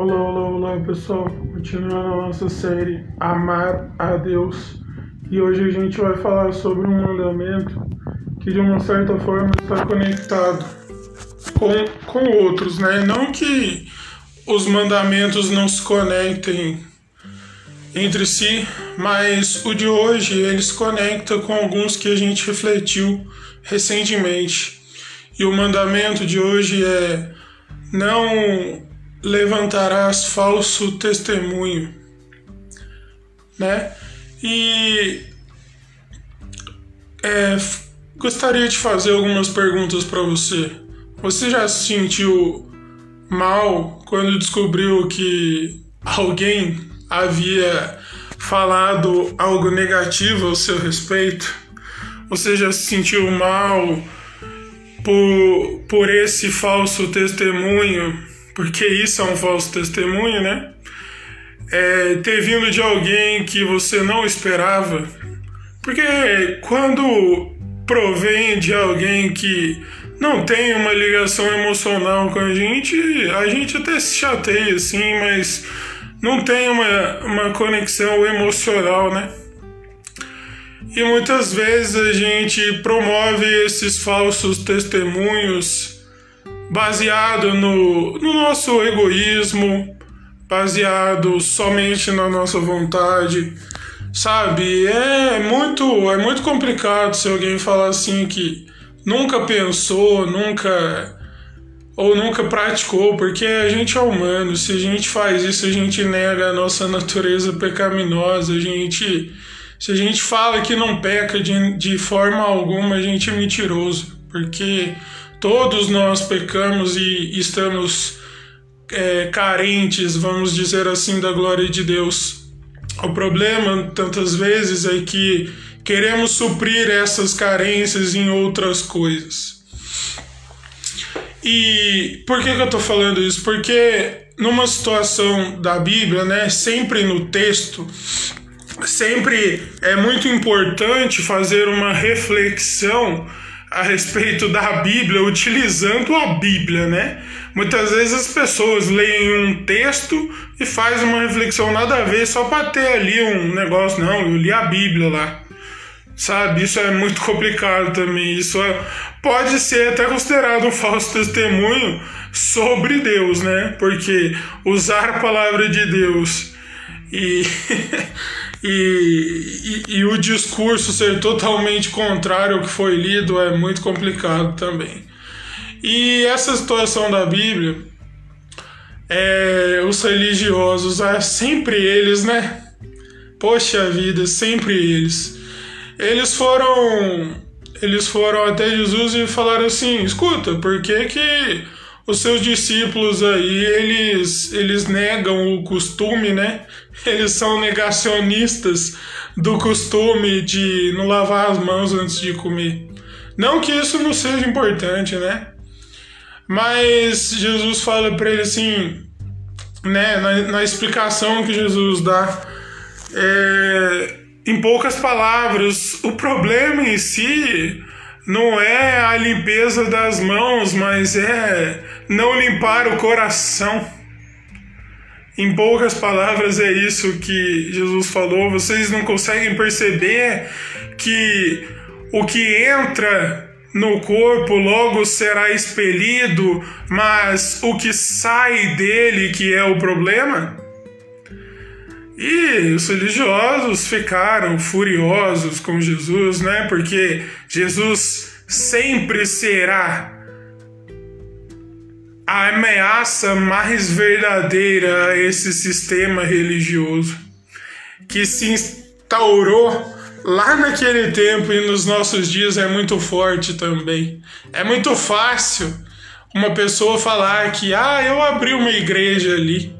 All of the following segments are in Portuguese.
Olá, olá, olá pessoal, continuando a nossa série Amar a Deus e hoje a gente vai falar sobre um mandamento que de uma certa forma está conectado com, com outros, né? Não que os mandamentos não se conectem entre si, mas o de hoje ele se conecta com alguns que a gente refletiu recentemente. E o mandamento de hoje é não levantarás falso testemunho, né? E é, gostaria de fazer algumas perguntas para você. Você já se sentiu mal quando descobriu que alguém havia falado algo negativo ao seu respeito? Você já se sentiu mal por, por esse falso testemunho porque isso é um falso testemunho, né? É, ter vindo de alguém que você não esperava. Porque quando provém de alguém que não tem uma ligação emocional com a gente, a gente até se chateia assim, mas não tem uma, uma conexão emocional, né? E muitas vezes a gente promove esses falsos testemunhos baseado no, no nosso egoísmo, baseado somente na nossa vontade, sabe? É muito, é muito complicado se alguém falar assim que nunca pensou, nunca ou nunca praticou, porque a gente é humano. Se a gente faz isso, a gente nega a nossa natureza pecaminosa. A gente, se a gente fala que não peca de, de forma alguma, a gente é mentiroso, porque Todos nós pecamos e estamos é, carentes, vamos dizer assim, da glória de Deus. O problema, tantas vezes, é que queremos suprir essas carências em outras coisas. E por que, que eu estou falando isso? Porque numa situação da Bíblia, né, sempre no texto, sempre é muito importante fazer uma reflexão a respeito da Bíblia utilizando a Bíblia, né? Muitas vezes as pessoas leem um texto e fazem uma reflexão nada a ver só para ter ali um negócio, não, eu li a Bíblia lá. Sabe? Isso é muito complicado também. Isso é, pode ser até considerado um falso testemunho sobre Deus, né? Porque usar a palavra de Deus e e, e, e, o discurso ser totalmente contrário ao que foi lido é muito complicado também. E essa situação da Bíblia, é, os religiosos, é sempre eles, né? Poxa vida, sempre eles. Eles foram, eles foram até Jesus e falaram assim: escuta, por que que os seus discípulos aí, eles, eles negam o costume, né? Eles são negacionistas do costume de não lavar as mãos antes de comer. Não que isso não seja importante, né? Mas Jesus fala para ele assim, né, na, na, explicação que Jesus dá, é, em poucas palavras, o problema em si não é a limpeza das mãos, mas é não limpar o coração. Em poucas palavras, é isso que Jesus falou. Vocês não conseguem perceber que o que entra no corpo logo será expelido, mas o que sai dele que é o problema? E os religiosos ficaram furiosos com Jesus, né? Porque Jesus sempre será a ameaça mais verdadeira a esse sistema religioso que se instaurou lá naquele tempo e nos nossos dias é muito forte também. É muito fácil uma pessoa falar que ah, eu abri uma igreja ali.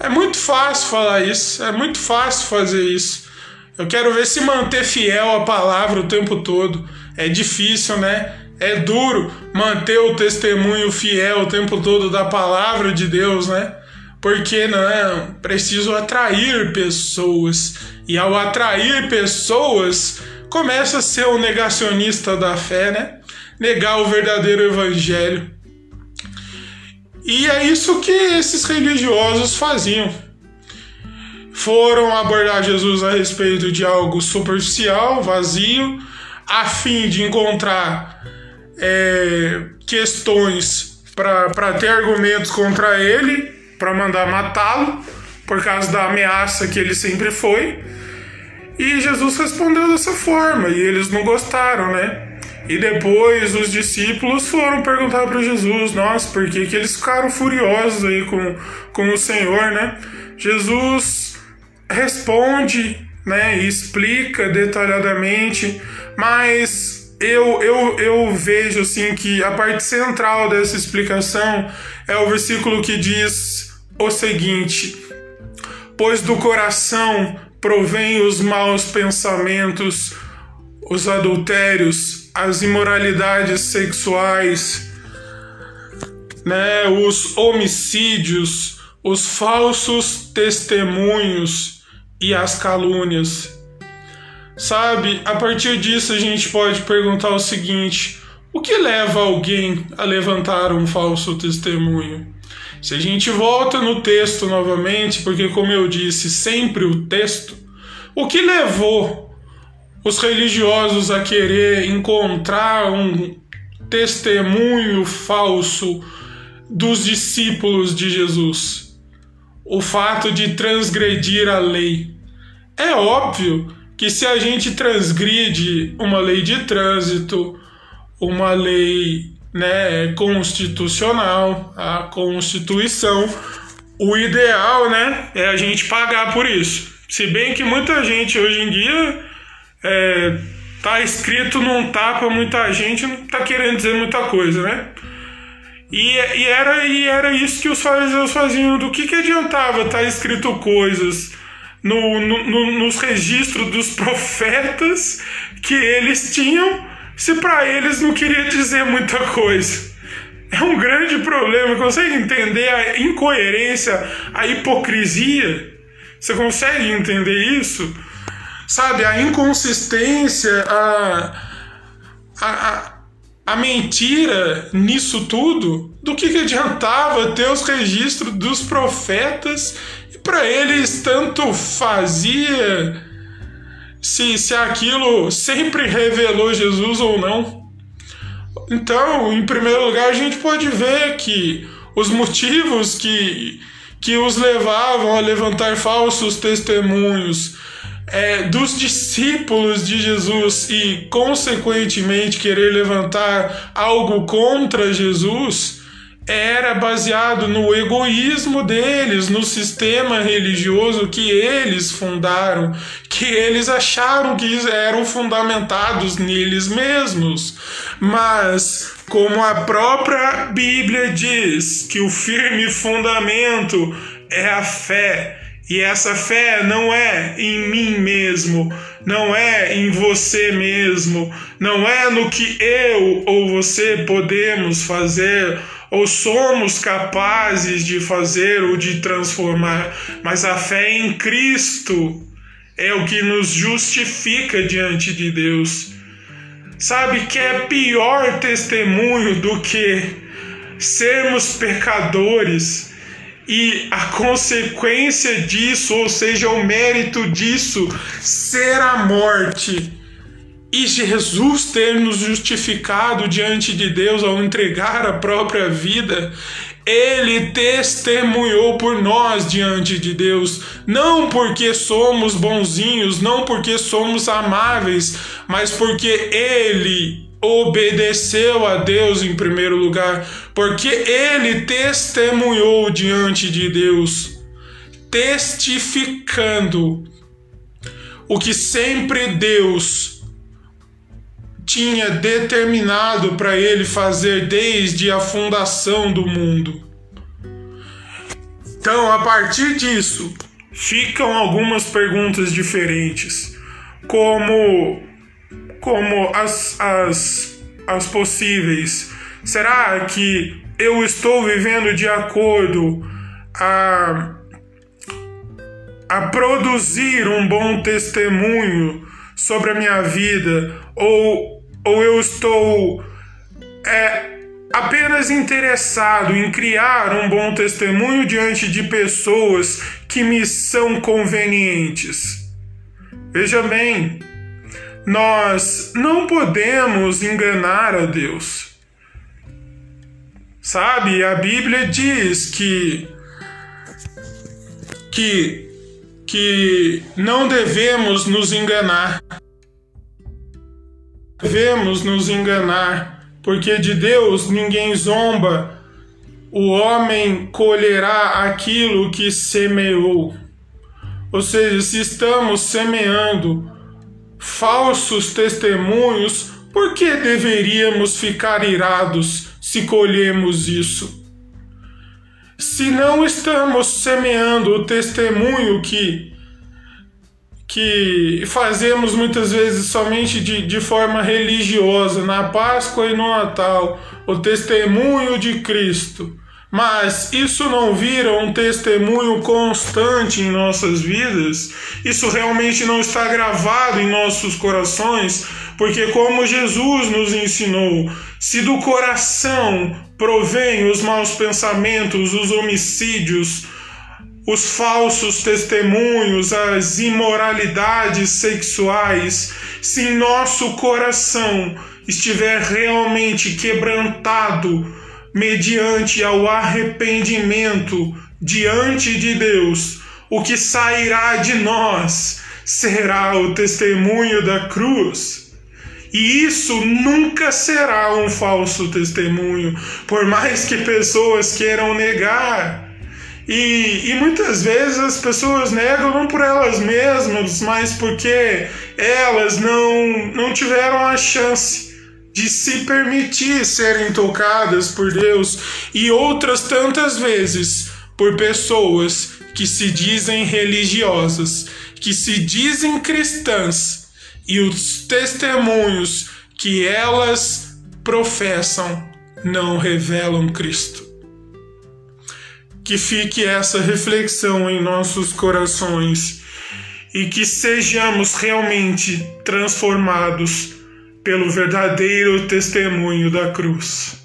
É muito fácil falar isso, é muito fácil fazer isso. Eu quero ver se manter fiel à palavra o tempo todo. É difícil, né? É duro manter o testemunho fiel o tempo todo da palavra de Deus, né? Porque não, é? preciso atrair pessoas. E ao atrair pessoas, começa a ser o negacionista da fé, né? Negar o verdadeiro evangelho. E é isso que esses religiosos faziam. Foram abordar Jesus a respeito de algo superficial, vazio, a fim de encontrar é, questões para ter argumentos contra ele, para mandar matá-lo, por causa da ameaça que ele sempre foi. E Jesus respondeu dessa forma, e eles não gostaram, né? E depois os discípulos foram perguntar para Jesus, nossa, por que, que eles ficaram furiosos aí com, com o Senhor, né? Jesus responde, né, e explica detalhadamente, mas eu, eu, eu vejo assim que a parte central dessa explicação é o versículo que diz o seguinte: Pois do coração provém os maus pensamentos, os adultérios, as imoralidades sexuais, né, os homicídios, os falsos testemunhos e as calúnias. Sabe, a partir disso a gente pode perguntar o seguinte: o que leva alguém a levantar um falso testemunho? Se a gente volta no texto novamente, porque, como eu disse, sempre o texto, o que levou os religiosos a querer encontrar um testemunho falso dos discípulos de Jesus. O fato de transgredir a lei. É óbvio que se a gente transgride uma lei de trânsito, uma lei né, constitucional, a Constituição, o ideal né, é a gente pagar por isso. Se bem que muita gente hoje em dia é, tá escrito num tapa, muita gente não tá querendo dizer muita coisa, né? E, e, era, e era isso que os fariseus faziam. Do que, que adiantava estar tá escrito coisas no, no, no, nos registros dos profetas que eles tinham, se para eles não queria dizer muita coisa? É um grande problema. Consegue entender a incoerência, a hipocrisia? Você consegue entender isso? sabe, a inconsistência, a, a, a, mentira nisso tudo, do que, que adiantava ter os registros dos profetas e para eles tanto fazia se, se aquilo sempre revelou Jesus ou não. Então, em primeiro lugar, a gente pode ver que os motivos que, que os levavam a levantar falsos testemunhos é, dos discípulos de Jesus e, consequentemente, querer levantar algo contra Jesus era baseado no egoísmo deles, no sistema religioso que eles fundaram, que eles acharam que eram fundamentados neles mesmos. Mas, como a própria Bíblia diz, que o firme fundamento é a fé e essa fé não é em mim mesmo, não é em você mesmo, não é no que eu ou você podemos fazer ou somos capazes de fazer ou de transformar, mas a fé em Cristo é o que nos justifica diante de Deus. Sabe que é pior testemunho do que sermos pecadores e a consequência disso, ou seja, o mérito disso, ser a morte. E Jesus ter nos justificado diante de Deus ao entregar a própria vida, ele testemunhou por nós diante de Deus, não porque somos bonzinhos, não porque somos amáveis, mas porque ele obedeceu a Deus em primeiro lugar, porque ele testemunhou diante de Deus, testificando o que sempre Deus tinha determinado para ele fazer desde a fundação do mundo. Então, a partir disso, ficam algumas perguntas diferentes, como como as, as, as possíveis. Será que eu estou vivendo de acordo a, a produzir um bom testemunho sobre a minha vida? Ou, ou eu estou é, apenas interessado em criar um bom testemunho diante de pessoas que me são convenientes. Veja bem, nós não podemos enganar a Deus. Sabe, a Bíblia diz que que que não devemos nos enganar. Devemos nos enganar, porque de Deus ninguém zomba. O homem colherá aquilo que semeou. Ou seja, se estamos semeando falsos testemunhos, por que deveríamos ficar irados se colhemos isso? se não estamos semeando o testemunho que que fazemos muitas vezes somente de, de forma religiosa, na Páscoa e no Natal, o testemunho de Cristo, mas isso não vira um testemunho constante em nossas vidas, isso realmente não está gravado em nossos corações, porque, como Jesus nos ensinou, se do coração provém os maus pensamentos, os homicídios, os falsos testemunhos, as imoralidades sexuais, se em nosso coração estiver realmente quebrantado mediante ao arrependimento diante de Deus, o que sairá de nós será o testemunho da cruz. E isso nunca será um falso testemunho, por mais que pessoas queiram negar. E, e muitas vezes as pessoas negam não por elas mesmas, mas porque elas não, não tiveram a chance de se permitir serem tocadas por Deus, e outras tantas vezes por pessoas que se dizem religiosas, que se dizem cristãs e os testemunhos que elas professam não revelam Cristo. Que fique essa reflexão em nossos corações e que sejamos realmente transformados pelo verdadeiro testemunho da cruz.